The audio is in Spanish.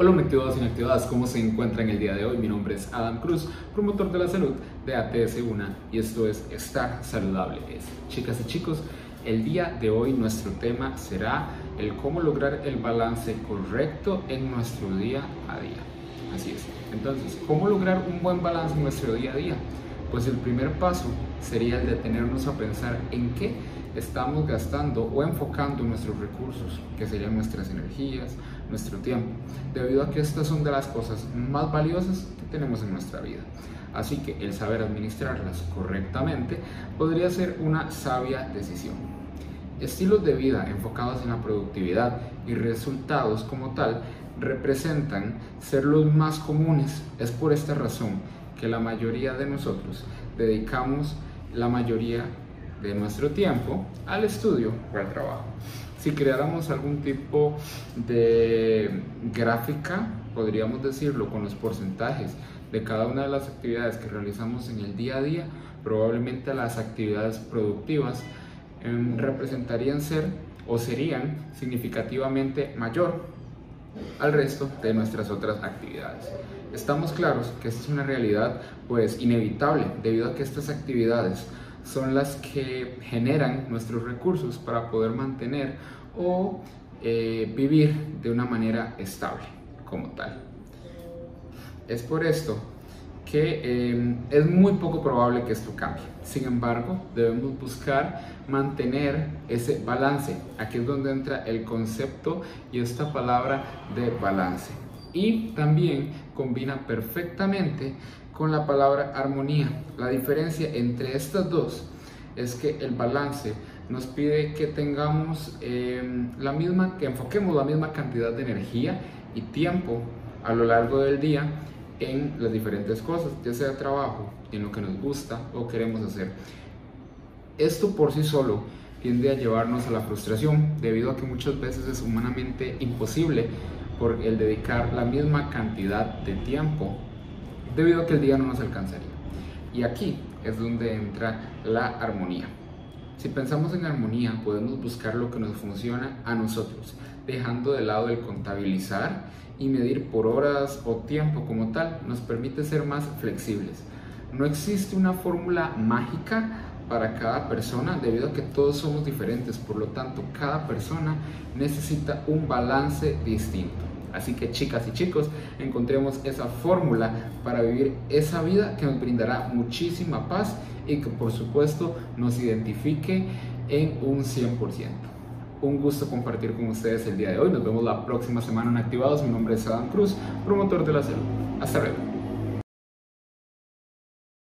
Hola inactivados y inactivadas, ¿cómo se encuentran el día de hoy? Mi nombre es Adam Cruz, promotor de la salud de ATS1 y esto es Estar Saludable. chicas y chicos, el día de hoy nuestro tema será el cómo lograr el balance correcto en nuestro día a día. Así es. Entonces, ¿cómo lograr un buen balance en nuestro día a día? Pues el primer paso sería el detenernos a pensar en qué estamos gastando o enfocando nuestros recursos, que serían nuestras energías, nuestro tiempo, debido a que estas son de las cosas más valiosas que tenemos en nuestra vida. Así que el saber administrarlas correctamente podría ser una sabia decisión. Estilos de vida enfocados en la productividad y resultados como tal representan ser los más comunes. Es por esta razón que la mayoría de nosotros dedicamos la mayoría de nuestro tiempo al estudio o al trabajo. Si creáramos algún tipo de gráfica, podríamos decirlo, con los porcentajes de cada una de las actividades que realizamos en el día a día, probablemente las actividades productivas em, representarían ser o serían significativamente mayor al resto de nuestras otras actividades. Estamos claros que esta es una realidad pues inevitable debido a que estas actividades son las que generan nuestros recursos para poder mantener o eh, vivir de una manera estable como tal. Es por esto que eh, es muy poco probable que esto cambie. Sin embargo, debemos buscar mantener ese balance. Aquí es donde entra el concepto y esta palabra de balance. Y también combina perfectamente con la palabra armonía. La diferencia entre estas dos es que el balance nos pide que tengamos em, la misma, que enfoquemos la misma cantidad de energía y tiempo a lo largo del día en las diferentes cosas, ya sea trabajo, en lo que nos gusta o queremos hacer. Esto por sí solo tiende a llevarnos a la frustración debido a que muchas veces es humanamente imposible por el dedicar la misma cantidad de tiempo debido a que el día no nos alcanzaría. Y aquí es donde entra la armonía. Si pensamos en armonía, podemos buscar lo que nos funciona a nosotros, dejando de lado el contabilizar y medir por horas o tiempo como tal, nos permite ser más flexibles. No existe una fórmula mágica para cada persona debido a que todos somos diferentes, por lo tanto cada persona necesita un balance distinto. Así que chicas y chicos, encontremos esa fórmula para vivir esa vida que nos brindará muchísima paz y que por supuesto nos identifique en un 100%. Un gusto compartir con ustedes el día de hoy. Nos vemos la próxima semana en Activados. Mi nombre es Adam Cruz, promotor de la salud. Hasta luego.